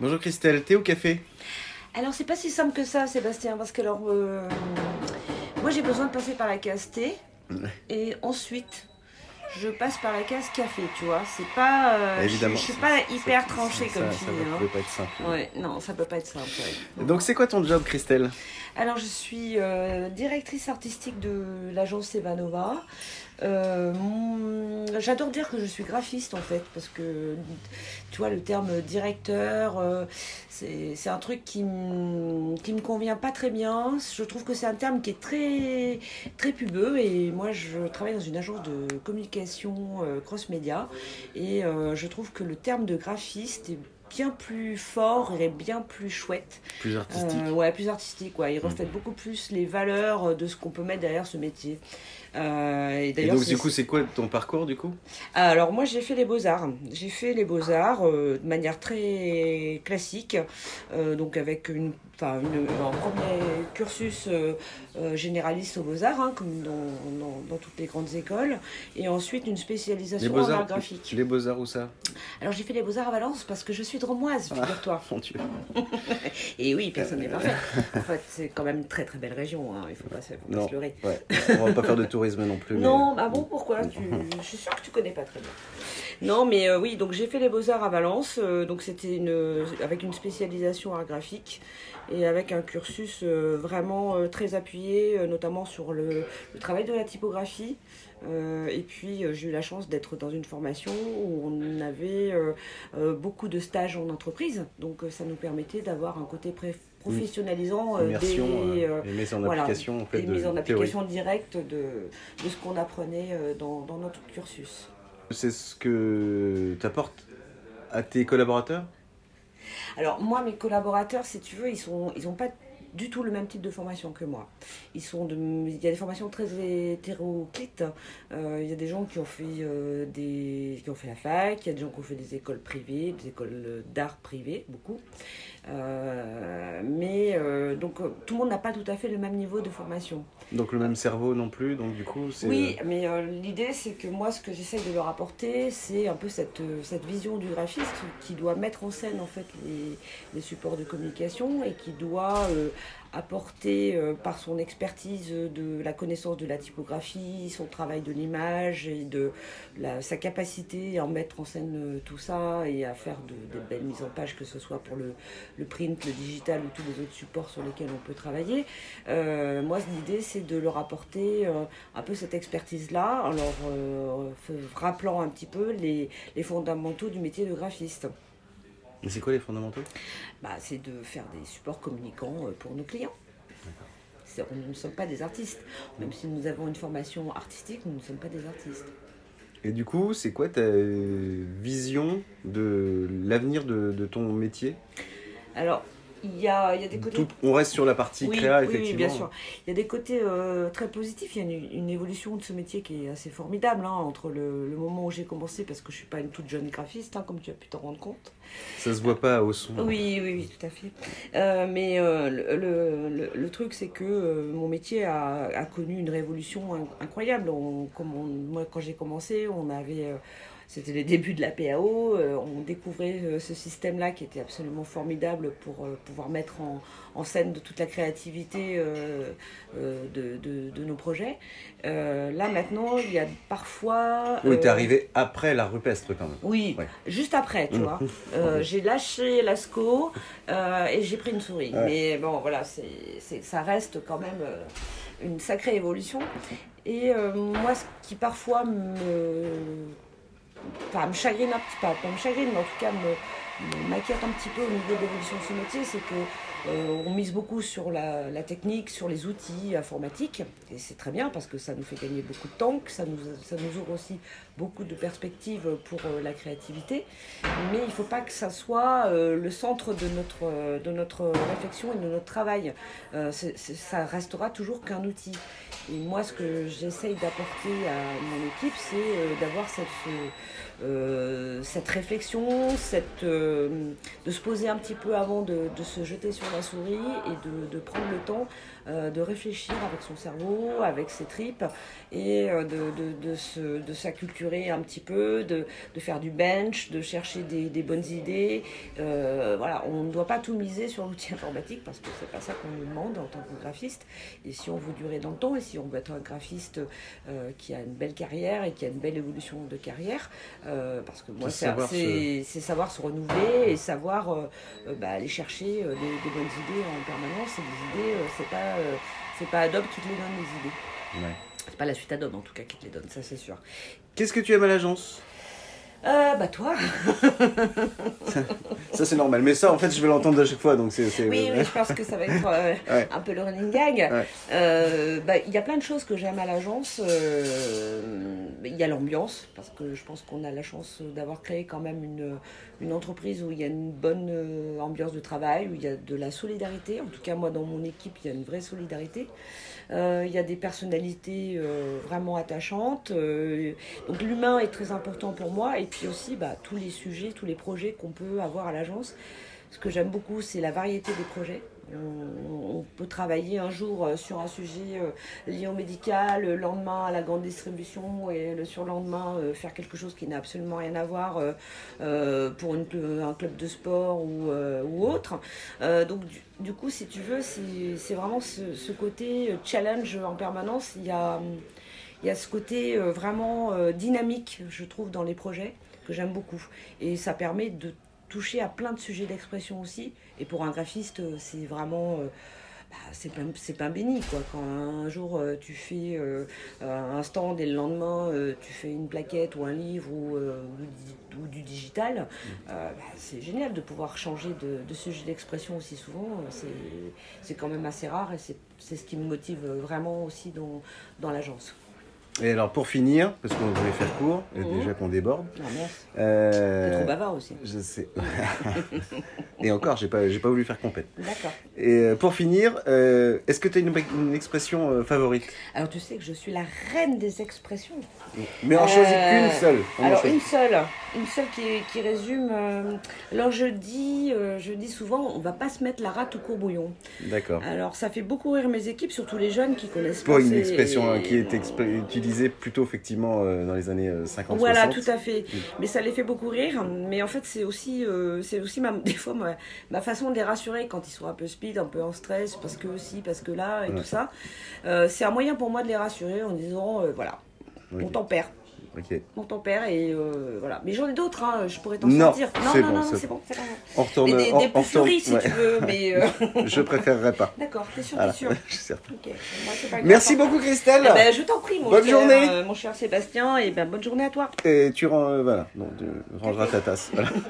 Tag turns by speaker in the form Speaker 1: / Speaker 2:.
Speaker 1: Bonjour Christelle, thé ou café?
Speaker 2: Alors c'est pas si simple que ça Sébastien, parce que alors euh, moi j'ai besoin de passer par la case thé et ensuite je passe par la case café, tu vois. C'est pas. euh, je-
Speaker 1: Évidemment,
Speaker 2: Je, suis pas hyper
Speaker 1: ça-
Speaker 2: tranchée
Speaker 1: ça-
Speaker 2: comme
Speaker 1: ça
Speaker 2: fille.
Speaker 1: ne
Speaker 2: hein.
Speaker 1: peut pas être simple.
Speaker 2: Ouais, non, ça peut pas être simple. ouais.
Speaker 1: Donc c'est quoi ton job Christelle?
Speaker 2: Alors, je suis euh, directrice artistique de l'agence Evanova. Euh, J'adore dire que je suis graphiste en fait, parce que tu vois, le terme directeur, euh, c'est un truc qui me, qui me convient pas très bien. Je trouve que c'est un terme qui est très, très pubeux et moi je travaille dans une agence de communication euh, cross-média et euh, je trouve que le terme de graphiste est bien plus fort et bien plus chouette
Speaker 1: Plus artistique.
Speaker 2: ouais, plus artistique. Ouais. Il
Speaker 1: Mm.
Speaker 2: reflète beaucoup plus les valeurs de ce qu'on peut mettre derrière ce métier. Euh, et
Speaker 1: Et
Speaker 2: d'ailleurs,
Speaker 1: donc du coup c'est quoi ton parcours du coup?
Speaker 2: Alors moi j'ai fait les beaux-arts. J'ai fait les beaux-arts euh, de manière très classique, euh, donc avec une, enfin, une- un premier cursus généraliste aux beaux-arts, hein, comme dans, dans- dans toutes les grandes écoles, et ensuite une spécialisation en art graphique.
Speaker 1: Les beaux-arts où ça?
Speaker 2: Alors j'ai fait les beaux-arts à Valence parce que je suis dromoise,
Speaker 1: Ah.
Speaker 2: figure-toi.
Speaker 1: Mon Dieu.
Speaker 2: Et oui, personne n'est parfait. En fait, c'est quand même une très très belle région, hein, il faut pas, se- faut pas
Speaker 1: Non.
Speaker 2: se leurrer.
Speaker 1: Ouais. On va pas faire de tourisme non plus. mais-
Speaker 2: Non, ah bon, pourquoi? Tu... Je suis sûre que tu connais pas très bien. Non, mais euh, oui, donc j'ai fait les beaux-arts à Valence, euh, donc c'était une, avec une spécialisation art graphique et avec un cursus euh, vraiment euh, très appuyé, euh, notamment sur le, le travail de la typographie. Euh, et puis euh, j'ai eu la chance d'être dans une formation où on avait euh, beaucoup de stages en entreprise, donc ça nous permettait d'avoir un côté pré- professionnalisant des,
Speaker 1: et mise en
Speaker 2: voilà,
Speaker 1: application en fait de
Speaker 2: mise en application directe de, de ce qu'on apprenait dans, dans notre cursus.
Speaker 1: C'est ce que tu apportes à tes collaborateurs?
Speaker 2: Alors moi, mes collaborateurs, si tu veux, ils sont, ils ont pas du tout le même type de formation que moi. Ils sont de, il y a des formations très hétéroclites. Euh, il y a des gens qui ont fait euh, des, qui ont fait la fac. Il y a des gens qui ont fait des écoles privées, des écoles d'art privées, beaucoup. Euh, mais euh, donc euh, tout le monde n'a pas tout à fait le même niveau de formation.
Speaker 1: Donc le même cerveau non plus, donc du coup c'est...
Speaker 2: Oui, mais euh, l'idée c'est que moi ce que j'essaye de leur apporter, c'est un peu cette, euh, cette vision du graphiste qui doit mettre en scène en fait les, les supports de communication et qui doit euh, apporter euh, par son expertise de la connaissance de la typographie, son travail de l'image et de sa capacité à mettre en scène euh, tout ça et à faire de, des belles mises en page, que ce soit pour le, print, le digital ou tous les autres supports sur lesquels on peut travailler. Euh, moi, l'idée, c'est de leur apporter un peu cette expertise-là, en leur rappelant un petit peu les fondamentaux du métier de graphiste.
Speaker 1: Mais c'est quoi les fondamentaux?
Speaker 2: Bah, c'est de faire des supports communicants euh, pour nos clients. On ne sommes pas des artistes. Même si nous avons une formation artistique, nous ne sommes pas des artistes.
Speaker 1: Et du coup, c'est quoi ta vision de l'avenir de, de ton métier?
Speaker 2: Alors, il y a, il y a des côtés
Speaker 1: Tout- On reste sur la partie
Speaker 2: Oui,
Speaker 1: créa,
Speaker 2: oui,
Speaker 1: effectivement.
Speaker 2: oui, bien sûr. Il y a des côtés euh, très positifs. Il y a une, une évolution de ce métier qui est assez formidable hein, entre le, le moment où j'ai commencé, parce que je suis pas une toute jeune graphiste, hein, comme tu as pu t'en rendre compte.
Speaker 1: Ça se voit pas au son.
Speaker 2: Oui, oui, oui, tout à fait. Euh, mais euh, le, le- truc, c'est que mon métier a, a connu une révolution in- incroyable. On- comme on- moi, quand j'ai commencé, on avait. C'était les débuts de la PAO, euh, on découvrait euh, ce système-là qui était absolument formidable pour euh, pouvoir mettre en, en scène de toute la créativité de, de- de nos projets. Là maintenant, il y a parfois...
Speaker 1: Oui, t'es arrivé après la rupestre quand même.
Speaker 2: oui,
Speaker 1: Ouais.
Speaker 2: juste après, tu
Speaker 1: Mm.
Speaker 2: vois. J'ai lâché l'asco et j'ai pris une souris.
Speaker 1: Ouais.
Speaker 2: Mais bon, voilà, c'est, c'est- ça reste quand même une sacrée évolution. Et euh, moi, ce qui parfois me, enfin, me chagrine un petit peu, pas me chagrine, mais en tout cas me, m'inquiète un petit peu au niveau de l'évolution de ce métier, c'est que euh, on mise beaucoup sur la, technique, sur les outils informatiques, et c'est très bien parce que ça nous fait gagner beaucoup de temps, que ça nous, ça nous ouvre aussi beaucoup de perspectives pour euh, la créativité, mais il ne faut pas que ça soit euh, le centre de notre, de notre réflexion et de notre travail. Ça restera toujours qu'un outil. Et moi, ce que j'essaye d'apporter à mon équipe, c'est d'avoir cette, ce- euh, cette réflexion, cette, euh, de se poser un petit peu avant de, de se jeter sur la souris et de, de prendre le temps euh, de réfléchir avec son cerveau, avec ses tripes et euh, de, de, s'acculturer un petit peu, de, faire du bench, de chercher des, des bonnes idées. Euh, voilà, on ne doit pas tout miser sur l'outil informatique parce que c'est pas ça qu'on nous demande en tant que graphiste. Et si on veut durer dans le temps et si on veut être un graphiste qui a une belle carrière et qui a une belle évolution de carrière, euh, parce que moi, c'est,
Speaker 1: savoir
Speaker 2: se renouveler et savoir euh, euh, bah, aller chercher euh, des, des bonnes idées en permanence. Et des idées, c'est pas, c'est pas Adobe qui te les donne, les idées.
Speaker 1: Ouais.
Speaker 2: C'est pas la suite Adobe en tout cas qui te les donne, ça c'est sûr.
Speaker 1: Qu'est-ce que tu aimes à l'agence?
Speaker 2: Euh, bah toi
Speaker 1: Ça c'est normal, mais ça en fait je vais l'entendre à chaque fois donc c'est.
Speaker 2: Oui, oui, je pense que ça va être euh,
Speaker 1: Ouais.
Speaker 2: un peu le running gag.
Speaker 1: Ouais.
Speaker 2: Euh, bah, Il y a plein de choses que j'aime à l'agence. Euh, Il y a l'ambiance, parce que je pense qu'on a la chance d'avoir créé quand même une, une entreprise où il y a une bonne ambiance de travail, où il y a de la solidarité. En tout cas, moi, dans mon équipe, il y a une vraie solidarité. Il y a des personnalités vraiment attachantes. Donc l'humain est très important pour moi. Et puis aussi, bah, tous les sujets, tous les projets qu'on peut avoir à l'agence. Ce que j'aime beaucoup, c'est la variété des projets. On, peut travailler un jour euh, sur un sujet euh, lié au médical, le lendemain à la grande distribution et le surlendemain euh, faire quelque chose qui n'a absolument rien à voir pour un club de sport ou, autre. Donc du, coup, si tu veux, c'est vraiment ce, ce côté challenge en permanence. Il y a, il y a ce côté euh, vraiment euh, dynamique, je trouve, dans les projets que j'aime beaucoup. Et ça permet de toucher à plein de sujets d'expression aussi. Et pour un graphiste, euh, c'est vraiment. bah, c'est pas, c'est pas béni quoi. Quand un jour tu fais un stand et le lendemain tu fais une plaquette ou un livre ou, du digital, bah, c'est génial de pouvoir changer de, sujet d'expression aussi souvent. C'est, quand même assez rare et c'est, c'est ce qui me motive vraiment aussi dans, dans l'agence.
Speaker 1: Et alors pour finir, parce qu'on voulait faire court, et
Speaker 2: Mhm.
Speaker 1: déjà qu'on déborde.
Speaker 2: Merci.
Speaker 1: euh,
Speaker 2: T'es trop bavard aussi.
Speaker 1: Je sais. et encore, j'ai pas, j'ai pas voulu faire compète.
Speaker 2: D'accord.
Speaker 1: Et euh, pour finir, euh, est-ce que tu as une, une expression euh, favorite?
Speaker 2: Alors tu sais que je suis la reine des expressions.
Speaker 1: Mais en choisit
Speaker 2: Euh,
Speaker 1: qu'une seule. On
Speaker 2: Alors une seule, une seule qui, qui résume. alors je dis, je dis souvent, on va pas se mettre la rate au courbouillon.
Speaker 1: D'accord.
Speaker 2: Alors ça fait beaucoup rire mes équipes, surtout les jeunes qui connaissent
Speaker 1: Pour
Speaker 2: pas
Speaker 1: une expression hein, qui est expr- utilisée plutôt effectivement euh, dans les années 50
Speaker 2: Voilà,
Speaker 1: 60.
Speaker 2: tout à fait. Mais ça les fait beaucoup rire. Mais en fait, c'est aussi, euh, c'est aussi ma, des fois ma, ma façon de les rassurer quand ils sont un peu speed, un peu en stress, parce que si, parce que là, et
Speaker 1: Ouais.
Speaker 2: tout ça. Euh, c'est un moyen pour moi de les rassurer en disant, euh, voilà, on tempère.
Speaker 1: Ok.
Speaker 2: mon tempère et euh, voilà. Mais j'en ai d'autres, hein, je pourrais t'en
Speaker 1: Non,
Speaker 2: sortir. Non,
Speaker 1: c'est
Speaker 2: non,
Speaker 1: bon,
Speaker 2: non,
Speaker 1: c'est
Speaker 2: bon, c'est bon.
Speaker 1: On retourne.
Speaker 2: Mais des,
Speaker 1: on-
Speaker 2: des
Speaker 1: on
Speaker 2: plus
Speaker 1: retourne-
Speaker 2: si
Speaker 1: ouais.
Speaker 2: tu veux, mais euh,
Speaker 1: Je préférerais pas.
Speaker 2: d'accord, t'es sûr,
Speaker 1: Voilà.
Speaker 2: t'es sûr.
Speaker 1: Je suis certain.
Speaker 2: Ok, moi, pas.
Speaker 1: Merci beaucoup Christelle.
Speaker 2: Eh ben, je t'en prie, mon
Speaker 1: Bonne
Speaker 2: cher,
Speaker 1: journée.
Speaker 2: euh, mon cher Sébastien, et ben bonne journée à toi.
Speaker 1: Et tu rends, euh, voilà, non, tu rangeras ta tasse. Voilà.